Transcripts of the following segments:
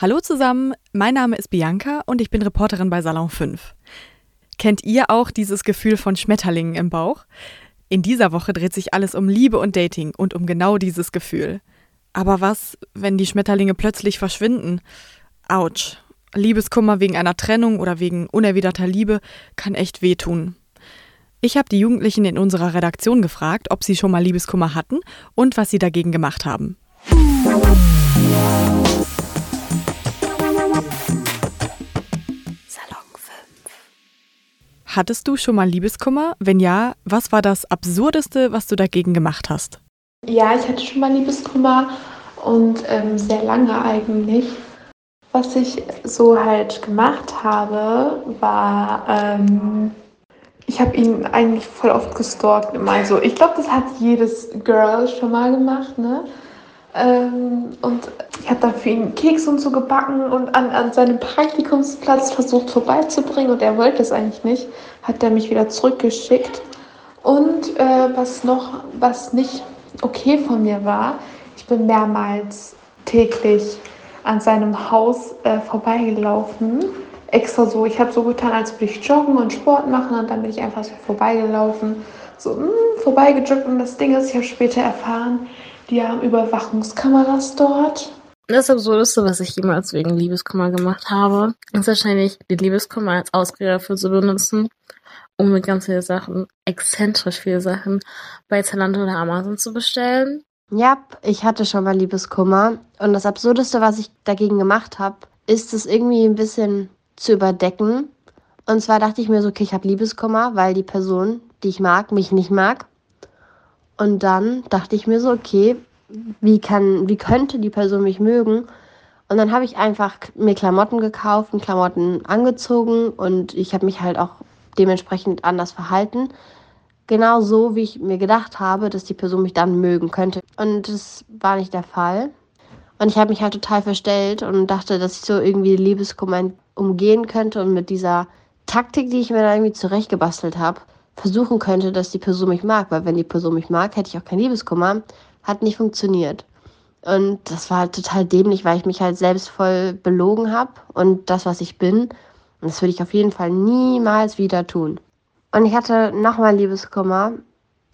Hallo zusammen, mein Name ist Bianca und ich bin Reporterin bei Salon 5. Kennt ihr auch dieses Gefühl von Schmetterlingen im Bauch? In dieser Woche dreht sich alles um Liebe und Dating und um genau dieses Gefühl. Aber was, wenn die Schmetterlinge plötzlich verschwinden? Autsch. Liebeskummer wegen einer Trennung oder wegen unerwiderter Liebe kann echt wehtun. Ich habe die Jugendlichen in unserer Redaktion gefragt, ob sie schon mal Liebeskummer hatten und was sie dagegen gemacht haben. Hattest du schon mal Liebeskummer? Wenn ja, was war das Absurdeste, was du dagegen gemacht hast? Ja, ich hatte schon mal Liebeskummer und ähm, sehr lange eigentlich. Was ich so halt gemacht habe, war, ähm, ich habe ihn eigentlich voll oft gestalkt. Also ich glaube, das hat jedes Girl schon mal gemacht, ne? Ähm, und ich habe dann für ihn Keks und so gebacken und an, an seinem Praktikumsplatz versucht vorbeizubringen und er wollte es eigentlich nicht, hat er mich wieder zurückgeschickt. Und äh, was noch, was nicht okay von mir war, ich bin mehrmals täglich an seinem Haus äh, vorbeigelaufen. Extra so, ich habe so getan, als würde ich joggen und Sport machen und dann bin ich einfach so vorbeigelaufen, so mh, hm, vorbeigejoggt und das Ding ist, ich habe später erfahren, die haben Überwachungskameras dort. Das Absurdeste, was ich jemals wegen Liebeskummer gemacht habe, ist wahrscheinlich den Liebeskummer als Ausrede dafür zu benutzen, um mit ganz vielen Sachen, exzentrisch viele Sachen, bei Zalando oder Amazon zu bestellen. Ja, ich hatte schon mal Liebeskummer. Und das Absurdeste, was ich dagegen gemacht habe, ist es irgendwie ein bisschen zu überdecken. Und zwar dachte ich mir so, okay, ich habe Liebeskummer, weil die Person, die ich mag, mich nicht mag. Und dann dachte ich mir so, okay, wie kann, wie könnte die Person mich mögen? Und dann habe ich einfach mir Klamotten gekauft und Klamotten angezogen und ich habe mich halt auch dementsprechend anders verhalten. Genau so, wie ich mir gedacht habe, dass die Person mich dann mögen könnte. Und das war nicht der Fall. Und ich habe mich halt total verstellt und dachte, dass ich so irgendwie Liebeskummer umgehen könnte und mit dieser Taktik, die ich mir da irgendwie zurechtgebastelt habe, versuchen könnte, dass die Person mich mag, weil wenn die Person mich mag, hätte ich auch kein Liebeskummer. Hat nicht funktioniert. Und das war halt total dämlich, weil ich mich halt selbst voll belogen habe und das, was ich bin. Und das würde ich auf jeden Fall niemals wieder tun. Und ich hatte nochmal Liebeskummer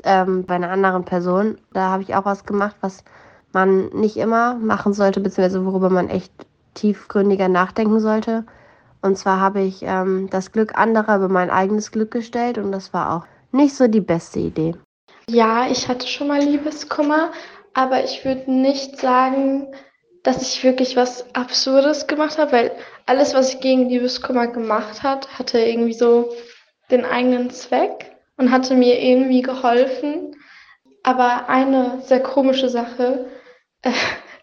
ähm, bei einer anderen Person. Da habe ich auch was gemacht, was man nicht immer machen sollte, beziehungsweise worüber man echt tiefgründiger nachdenken sollte. Und zwar habe ich ähm, das Glück anderer über mein eigenes Glück gestellt und das war auch nicht so die beste Idee. Ja, ich hatte schon mal Liebeskummer, aber ich würde nicht sagen, dass ich wirklich was Absurdes gemacht habe, weil alles, was ich gegen Liebeskummer gemacht hat, hatte irgendwie so den eigenen Zweck und hatte mir irgendwie geholfen. Aber eine sehr komische Sache, äh,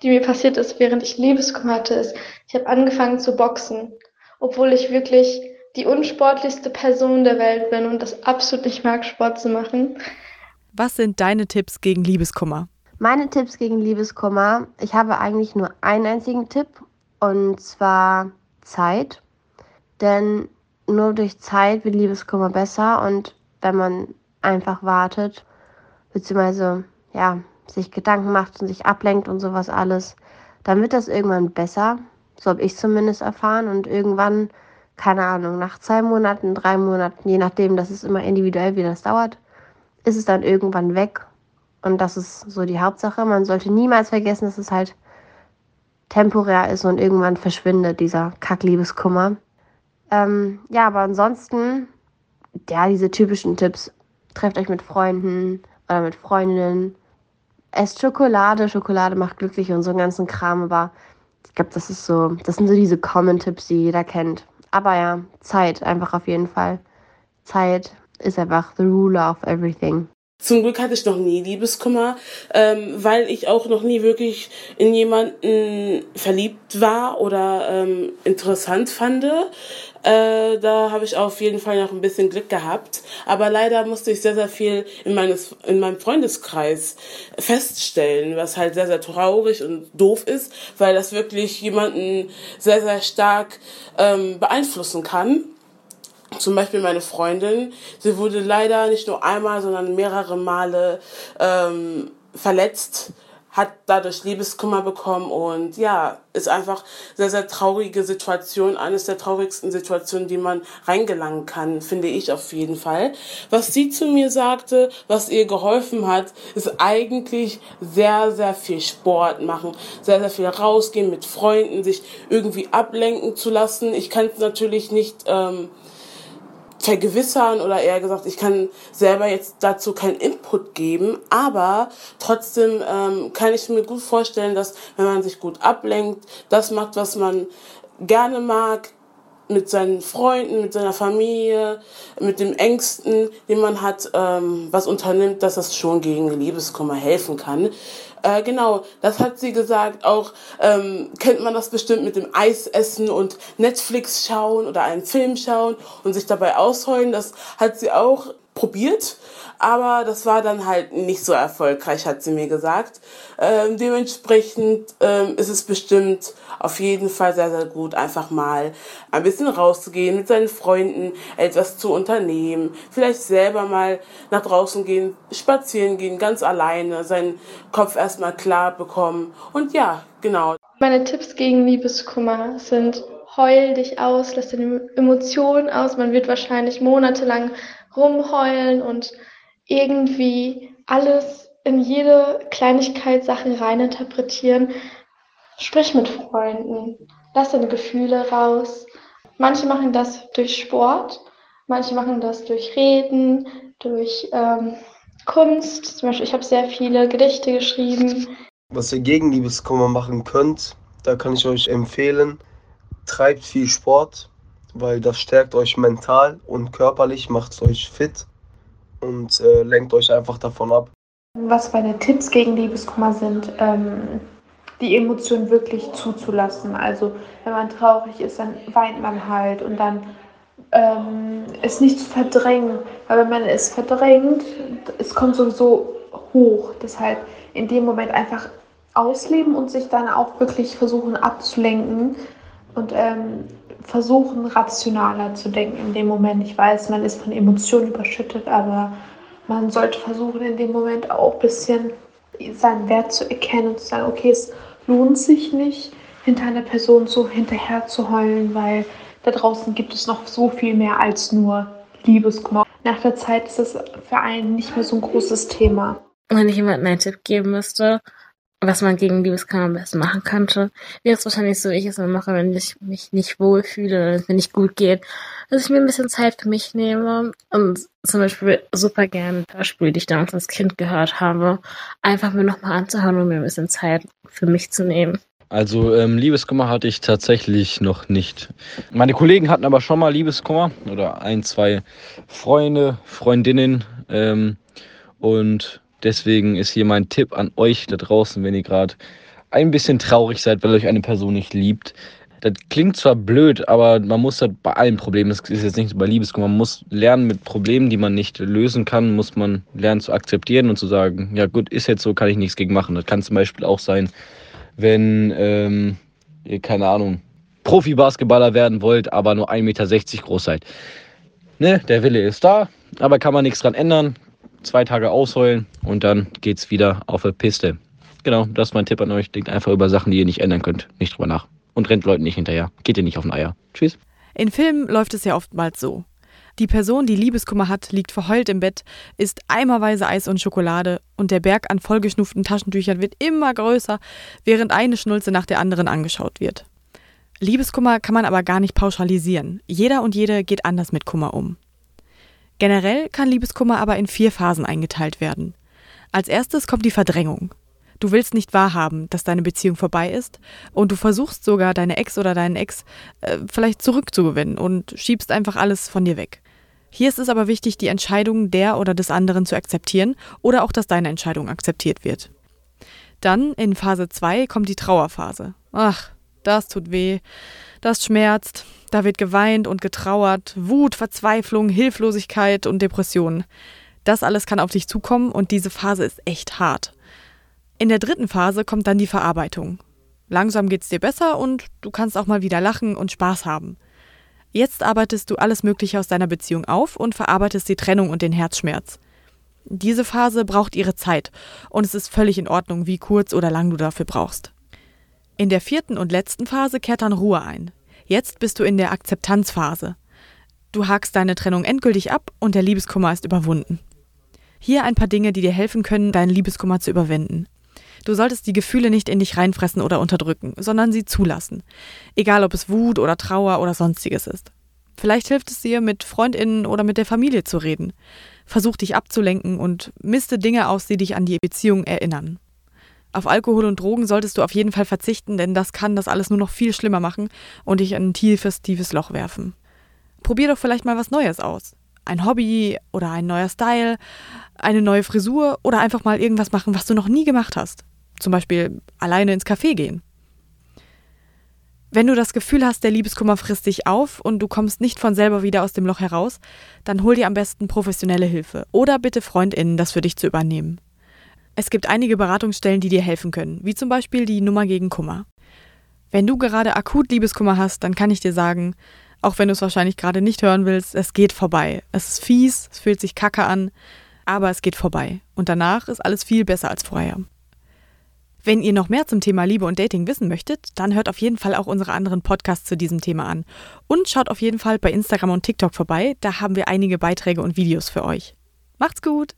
die mir passiert ist, während ich Liebeskummer hatte, ist, ich habe angefangen zu boxen obwohl ich wirklich die unsportlichste Person der Welt bin und das absolut nicht mag, Sport zu machen. Was sind deine Tipps gegen Liebeskummer? Meine Tipps gegen Liebeskummer, ich habe eigentlich nur einen einzigen Tipp und zwar Zeit. Denn nur durch Zeit wird Liebeskummer besser und wenn man einfach wartet, beziehungsweise ja, sich Gedanken macht und sich ablenkt und sowas alles, dann wird das irgendwann besser. So habe ich zumindest erfahren. Und irgendwann, keine Ahnung, nach zwei Monaten, drei Monaten, je nachdem, das ist immer individuell, wie das dauert, ist es dann irgendwann weg. Und das ist so die Hauptsache. Man sollte niemals vergessen, dass es halt temporär ist und irgendwann verschwindet, dieser Kackliebeskummer. Ähm, ja, aber ansonsten, ja, diese typischen Tipps. Trefft euch mit Freunden oder mit Freundinnen. Esst Schokolade. Schokolade macht glücklich und so einen ganzen Kram. Aber ich glaube, das ist so, das sind so diese Common-Tipps, die jeder kennt. Aber ja, Zeit einfach auf jeden Fall. Zeit ist einfach the ruler of everything. Zum Glück hatte ich noch nie Liebeskummer, ähm, weil ich auch noch nie wirklich in jemanden verliebt war oder ähm, interessant fand. Äh, da habe ich auf jeden Fall noch ein bisschen Glück gehabt. Aber leider musste ich sehr, sehr viel in, meines, in meinem Freundeskreis feststellen, was halt sehr, sehr traurig und doof ist, weil das wirklich jemanden sehr, sehr stark ähm, beeinflussen kann zum Beispiel meine Freundin, sie wurde leider nicht nur einmal, sondern mehrere Male ähm, verletzt, hat dadurch Liebeskummer bekommen und ja, ist einfach sehr, sehr traurige Situation, eines der traurigsten Situationen, die man reingelangen kann, finde ich auf jeden Fall. Was sie zu mir sagte, was ihr geholfen hat, ist eigentlich sehr, sehr viel Sport machen, sehr, sehr viel rausgehen mit Freunden, sich irgendwie ablenken zu lassen. Ich kann es natürlich nicht ähm, vergewissern oder eher gesagt, ich kann selber jetzt dazu keinen Input geben, aber trotzdem ähm, kann ich mir gut vorstellen, dass wenn man sich gut ablenkt, das macht, was man gerne mag, mit seinen Freunden, mit seiner Familie, mit dem Ängsten, den man hat, ähm, was unternimmt, dass das schon gegen Liebeskummer helfen kann. Äh, genau, das hat sie gesagt. Auch ähm, kennt man das bestimmt mit dem Eis essen und Netflix schauen oder einen Film schauen und sich dabei ausheulen. Das hat sie auch probiert, aber das war dann halt nicht so erfolgreich, hat sie mir gesagt. Ähm, dementsprechend ähm, ist es bestimmt auf jeden Fall sehr, sehr gut, einfach mal ein bisschen rauszugehen, mit seinen Freunden etwas zu unternehmen, vielleicht selber mal nach draußen gehen, spazieren gehen, ganz alleine, seinen Kopf erstmal klar bekommen. Und ja, genau. Meine Tipps gegen Liebeskummer sind, heul dich aus, lass deine Emotionen aus. Man wird wahrscheinlich monatelang rumheulen und irgendwie alles in jede Kleinigkeit Sachen reininterpretieren. Sprich mit Freunden, lass deine Gefühle raus. Manche machen das durch Sport, manche machen das durch Reden, durch ähm, Kunst. Zum Beispiel, ich habe sehr viele Gedichte geschrieben. Was ihr gegen Liebeskummer machen könnt, da kann ich euch empfehlen, treibt viel Sport, weil das stärkt euch mental und körperlich, macht euch fit und äh, lenkt euch einfach davon ab. Was meine Tipps gegen Liebeskummer sind, ähm, die Emotionen wirklich zuzulassen. Also wenn man traurig ist, dann weint man halt und dann ähm, es nicht zu verdrängen. Weil wenn man es verdrängt, es kommt sowieso hoch. Deshalb in dem Moment einfach ausleben und sich dann auch wirklich versuchen abzulenken und ähm, versuchen rationaler zu denken in dem Moment. Ich weiß, man ist von Emotionen überschüttet, aber man sollte versuchen in dem Moment auch ein bisschen seinen Wert zu erkennen und zu sagen, okay, es lohnt sich nicht, hinter einer Person so hinterher zu heulen, weil da draußen gibt es noch so viel mehr als nur Liebeskummer. Nach der Zeit ist es für einen nicht mehr so ein großes Thema. Wenn ich jemandem einen Tipp geben müsste, was man gegen Liebeskummer am besten machen könnte, wäre es wahrscheinlich so, wie ich es immer mache, wenn ich mich nicht wohlfühle wenn es mir nicht gut geht, dass ich mir ein bisschen Zeit für mich nehme und zum Beispiel super gerne Hörspiel, die ich damals als Kind gehört habe, einfach mir nochmal anzuhören und mir ein bisschen Zeit für mich zu nehmen. Also ähm, Liebeskummer hatte ich tatsächlich noch nicht. Meine Kollegen hatten aber schon mal Liebeskummer oder ein, zwei Freunde, Freundinnen ähm, und Deswegen ist hier mein Tipp an euch da draußen, wenn ihr gerade ein bisschen traurig seid, weil euch eine Person nicht liebt. Das klingt zwar blöd, aber man muss halt bei allen Problemen, das ist jetzt nicht bei Liebeskummer, man muss lernen mit Problemen, die man nicht lösen kann, muss man lernen zu akzeptieren und zu sagen, ja gut, ist jetzt so, kann ich nichts gegen machen. Das kann zum Beispiel auch sein, wenn ähm, ihr, keine Ahnung, Profi-Basketballer werden wollt, aber nur 1,60 Meter groß seid. Ne, der Wille ist da, aber kann man nichts dran ändern, zwei Tage ausheulen und dann geht's wieder auf der Piste. Genau, das ist mein Tipp an euch. Denkt einfach über Sachen, die ihr nicht ändern könnt. Nicht drüber nach. Und rennt Leuten nicht hinterher. Geht ihr nicht auf den Eier. Tschüss. In Filmen läuft es ja oftmals so. Die Person, die Liebeskummer hat, liegt verheult im Bett, isst eimerweise Eis und Schokolade und der Berg an vollgeschnufften Taschentüchern wird immer größer, während eine Schnulze nach der anderen angeschaut wird. Liebeskummer kann man aber gar nicht pauschalisieren. Jeder und jede geht anders mit Kummer um. Generell kann Liebeskummer aber in vier Phasen eingeteilt werden. Als erstes kommt die Verdrängung. Du willst nicht wahrhaben, dass deine Beziehung vorbei ist und du versuchst sogar deine Ex oder deinen Ex äh, vielleicht zurückzugewinnen und schiebst einfach alles von dir weg. Hier ist es aber wichtig, die Entscheidung der oder des anderen zu akzeptieren oder auch, dass deine Entscheidung akzeptiert wird. Dann in Phase 2 kommt die Trauerphase. Ach, das tut weh, das schmerzt, da wird geweint und getrauert, Wut, Verzweiflung, Hilflosigkeit und Depressionen. Das alles kann auf dich zukommen und diese Phase ist echt hart. In der dritten Phase kommt dann die Verarbeitung. Langsam geht's dir besser und du kannst auch mal wieder lachen und Spaß haben. Jetzt arbeitest du alles Mögliche aus deiner Beziehung auf und verarbeitest die Trennung und den Herzschmerz. Diese Phase braucht ihre Zeit und es ist völlig in Ordnung, wie kurz oder lang du dafür brauchst. In der vierten und letzten Phase kehrt dann Ruhe ein. Jetzt bist du in der Akzeptanzphase. Du hakst deine Trennung endgültig ab und der Liebeskummer ist überwunden. Hier ein paar Dinge, die dir helfen können, deinen Liebeskummer zu überwinden. Du solltest die Gefühle nicht in dich reinfressen oder unterdrücken, sondern sie zulassen. Egal ob es Wut oder Trauer oder sonstiges ist. Vielleicht hilft es dir, mit Freundinnen oder mit der Familie zu reden. Versuch dich abzulenken und misste Dinge aus, die dich an die Beziehung erinnern. Auf Alkohol und Drogen solltest du auf jeden Fall verzichten, denn das kann das alles nur noch viel schlimmer machen und dich in ein tiefes, tiefes Loch werfen. Probier doch vielleicht mal was Neues aus. Ein Hobby oder ein neuer Style, eine neue Frisur oder einfach mal irgendwas machen, was du noch nie gemacht hast. Zum Beispiel alleine ins Café gehen. Wenn du das Gefühl hast, der Liebeskummer frisst dich auf und du kommst nicht von selber wieder aus dem Loch heraus, dann hol dir am besten professionelle Hilfe oder bitte FreundInnen, das für dich zu übernehmen. Es gibt einige Beratungsstellen, die dir helfen können, wie zum Beispiel die Nummer gegen Kummer. Wenn du gerade akut Liebeskummer hast, dann kann ich dir sagen, auch wenn du es wahrscheinlich gerade nicht hören willst, es geht vorbei. Es ist fies, es fühlt sich kacke an, aber es geht vorbei. Und danach ist alles viel besser als vorher. Wenn ihr noch mehr zum Thema Liebe und Dating wissen möchtet, dann hört auf jeden Fall auch unsere anderen Podcasts zu diesem Thema an. Und schaut auf jeden Fall bei Instagram und TikTok vorbei, da haben wir einige Beiträge und Videos für euch. Macht's gut!